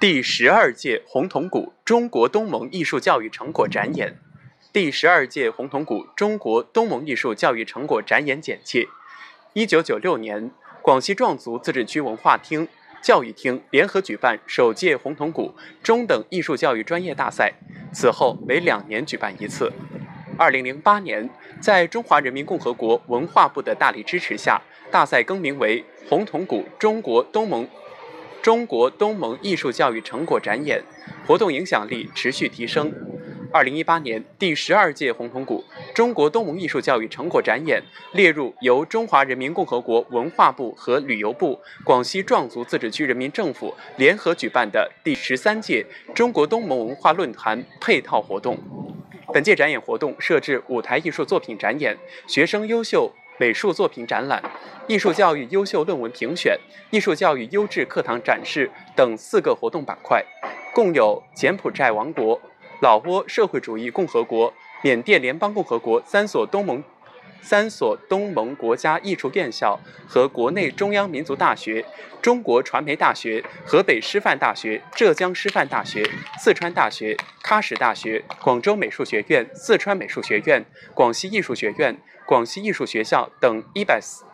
第十二届红铜鼓中国东盟艺术教育成果展演，第十二届红铜鼓中国东盟艺术教育成果展演简介。一九九六年，广西壮族自治区文化厅、教育厅联合举办首届红铜鼓中等艺术教育专业大赛，此后每两年举办一次。二零零八年，在中华人民共和国文化部的大力支持下，大赛更名为红铜鼓中国东盟。中国东盟艺术教育成果展演活动影响力持续提升。二零一八年第十二届红铜鼓中国东盟艺术教育成果展演列入由中华人民共和国文化部和旅游部、广西壮族自治区人民政府联合举办的第十三届中国东盟文化论坛配套活动。本届展演活动设置舞台艺术作品展演、学生优秀。美术作品展览、艺术教育优秀论文评选、艺术教育优质课堂展示等四个活动板块，共有柬埔寨王国、老挝社会主义共和国、缅甸联邦共和国三所东盟。三所东盟国家艺术院校和国内中央民族大学、中国传媒大学、河北师范大学、浙江师范大学、四川大学、喀什大学、广州美术学院、四川美术学院、广西艺术学院、广西艺术学校等一百四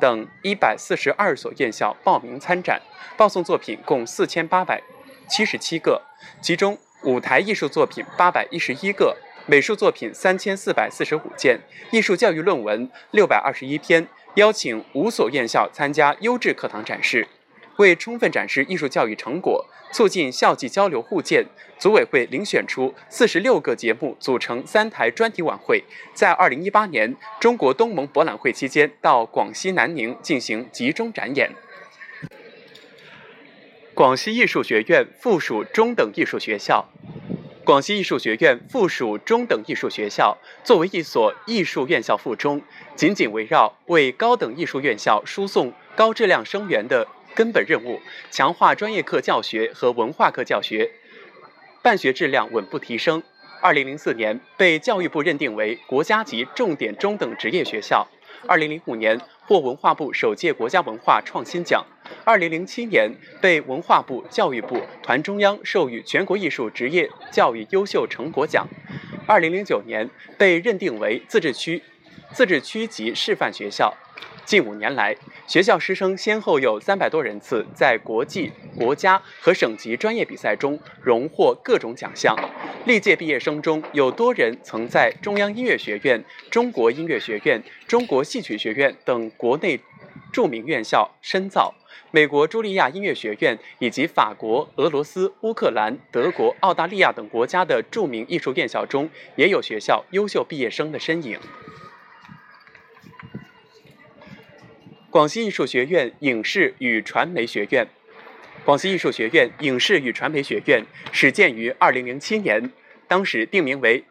等一百四十二所院校报名参展，报送作品共四千八百七十七个，其中舞台艺术作品八百一十一个。美术作品三千四百四十五件，艺术教育论文六百二十一篇，邀请五所院校参加优质课堂展示。为充分展示艺术教育成果，促进校际交流互鉴，组委会遴选出四十六个节目，组成三台专题晚会，在二零一八年中国东盟博览会期间到广西南宁进行集中展演。广西艺术学院附属中等艺术学校。广西艺术学院附属中等艺术学校作为一所艺术院校附中，紧紧围绕为高等艺术院校输送高质量生源的根本任务，强化专业课教学和文化课教学，办学质量稳步提升。二零零四年被教育部认定为国家级重点中等职业学校。二零零五年获文化部首届国家文化创新奖，二零零七年被文化部、教育部、团中央授予全国艺术职业教育优秀成果奖，二零零九年被认定为自治区自治区级示范学校。近五年来，学校师生先后有三百多人次在国际、国家和省级专业比赛中荣获各种奖项。历届毕业生中有多人曾在中央音乐学院、中国音乐学院、中国戏曲学院等国内著名院校深造，美国茱莉亚音乐学院以及法国、俄罗斯、乌克兰、德国、澳大利亚等国家的著名艺术院校中也有学校优秀毕业生的身影。广西艺术学院影视与传媒学院，广西艺术学院影视与传媒学院始建于二零零七年，当时定名为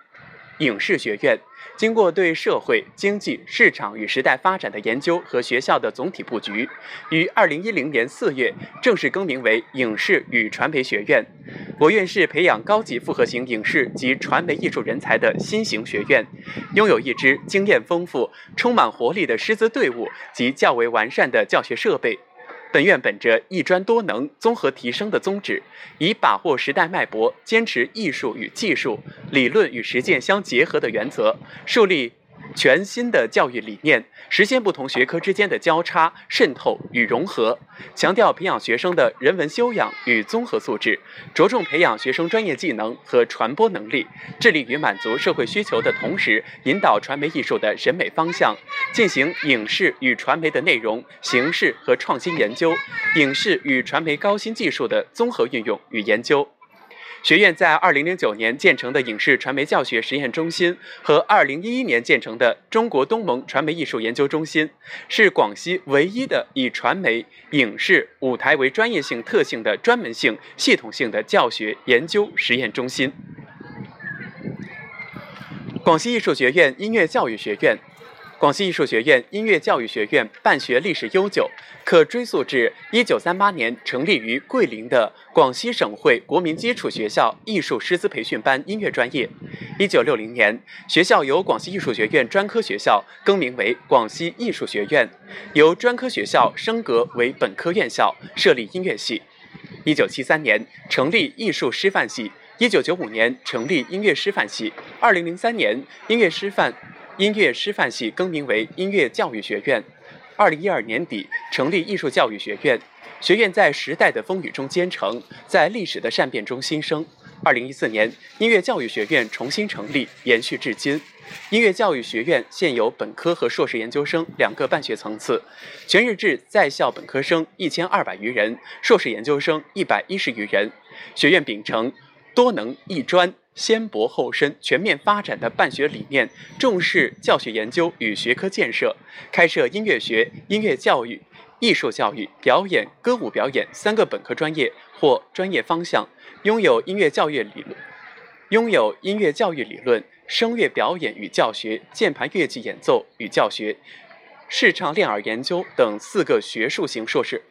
影视学院。经过对社会、经济、市场与时代发展的研究和学校的总体布局，于二零一零年四月正式更名为影视与传媒学院。我院是培养高级复合型影视及传媒艺术人才的新型学院，拥有一支经验丰富、充满活力的师资队伍及较为完善的教学设备。本院本着一专多能、综合提升的宗旨，以把握时代脉搏、坚持艺术与技术、理论与实践相结合的原则，树立。全新的教育理念，实现不同学科之间的交叉渗透与融合，强调培养学生的人文修养与综合素质，着重培养学生专业技能和传播能力，致力于满足社会需求的同时，引导传媒艺术的审美方向，进行影视与传媒的内容、形式和创新研究，影视与传媒高新技术的综合运用与研究。学院在2009年建成的影视传媒教学实验中心和2011年建成的中国东盟传媒艺术研究中心，是广西唯一的以传媒、影视、舞台为专业性特性的专门性、系统性的教学研究实验中心。广西艺术学院音乐教育学院。广西艺术学院音乐教育学院办学历史悠久，可追溯至1938年成立于桂林的广西省会国民基础学校艺术师资培训班音乐专业。1960年，学校由广西艺术学院专科学校更名为广西艺术学院，由专科学校升格为本科院校，设立音乐系。一九七三年成立艺术师范系，一九九五年成立音乐师范系，二零零三年音乐师范音乐师范系更名为音乐教育学院，二零一二年底成立艺术教育学院。学院在时代的风雨中兼程，在历史的善变中新生。二零一四年，音乐教育学院重新成立，延续至今。音乐教育学院现有本科和硕士研究生两个办学层次，全日制在校本科生一千二百余人，硕士研究生一百一十余人。学院秉承多能一专、先博后深、全面发展的办学理念，重视教学研究与学科建设，开设音乐学、音乐教育。艺术教育、表演、歌舞表演三个本科专业或专业方向，拥有音乐教育理论，拥有音乐教育理论、声乐表演与教学、键盘乐器演奏与教学、视唱练耳研究等四个学术型硕士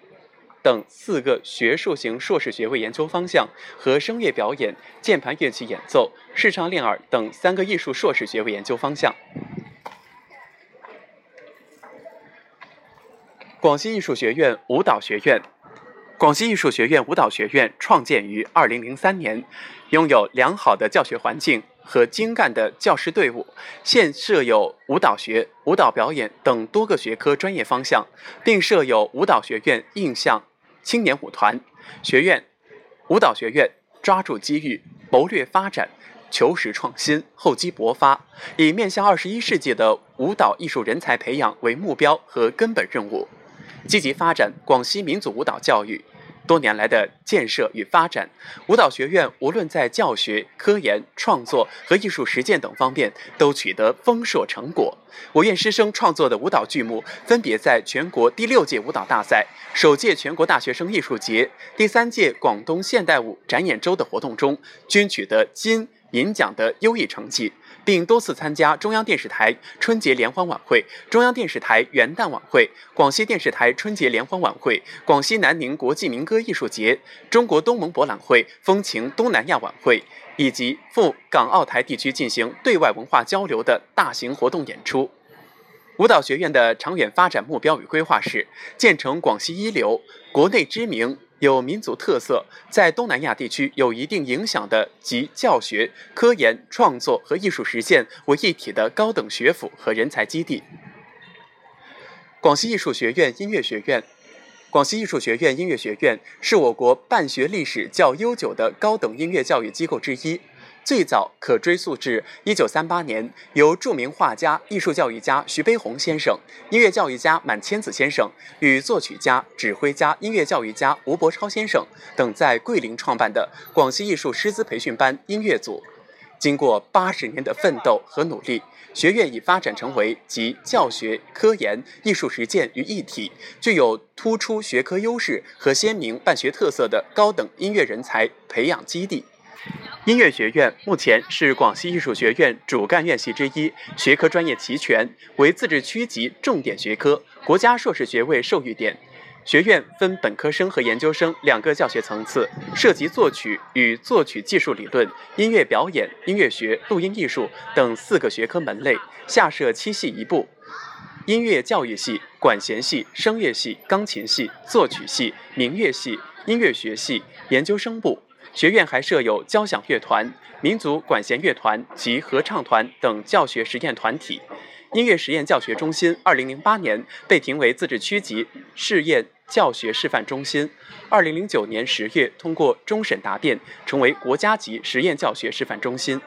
等四个学术型硕士学位研究方向和声乐表演、键盘乐器演奏、视唱练耳等三个艺术硕士学位研究方向。广西艺术学院舞蹈学院，广西艺术学院舞蹈学院创建于二零零三年，拥有良好的教学环境和精干的教师队伍，现设有舞蹈学、舞蹈表演等多个学科专业方向，并设有舞蹈学院印象青年舞团。学院舞蹈学院抓住机遇，谋略发展，求实创新，厚积薄发，以面向二十一世纪的舞蹈艺术人才培养为目标和根本任务。积极发展广西民族舞蹈教育，多年来的建设与发展，舞蹈学院无论在教学、科研、创作和艺术实践等方面都取得丰硕成果。我院师生创作的舞蹈剧目，分别在全国第六届舞蹈大赛、首届全国大学生艺术节、第三届广东现代舞展演周的活动中，均取得金银奖的优异成绩。并多次参加中央电视台春节联欢晚会、中央电视台元旦晚会、广西电视台春节联欢晚会、广西南宁国际民歌艺术节、中国东盟博览会风情东南亚晚会，以及赴港澳台地区进行对外文化交流的大型活动演出。舞蹈学院的长远发展目标与规划是建成广西一流、国内知名。有民族特色，在东南亚地区有一定影响的集教学、科研、创作和艺术实践为一体的高等学府和人才基地。广西艺术学院音乐学院，广西艺术学院音乐学院是我国办学历史较悠久的高等音乐教育机构之一。最早可追溯至一九三八年，由著名画家、艺术教育家徐悲鸿先生、音乐教育家满千子先生与作曲家、指挥家、音乐教育家吴伯超先生等在桂林创办的广西艺术师资培训班音乐组。经过八十年的奋斗和努力，学院已发展成为集教学、科研、艺术实践于一体，具有突出学科优势和鲜明办学特色的高等音乐人才培养基地。音乐学院目前是广西艺术学院主干院系之一，学科专业齐全，为自治区级重点学科，国家硕士学位授予点。学院分本科生和研究生两个教学层次，涉及作曲与作曲技术理论、音乐表演、音乐学、录音艺术等四个学科门类，下设七系一部：音乐教育系、管弦系、声乐系、钢琴系、作曲系、民乐系、音乐学系、研究生部。学院还设有交响乐团、民族管弦乐团及合唱团等教学实验团体。音乐实验教学中心2008年被评为自治区级试验教学示范中心，2009年10月通过终审答辩，成为国家级实验教学示范中心。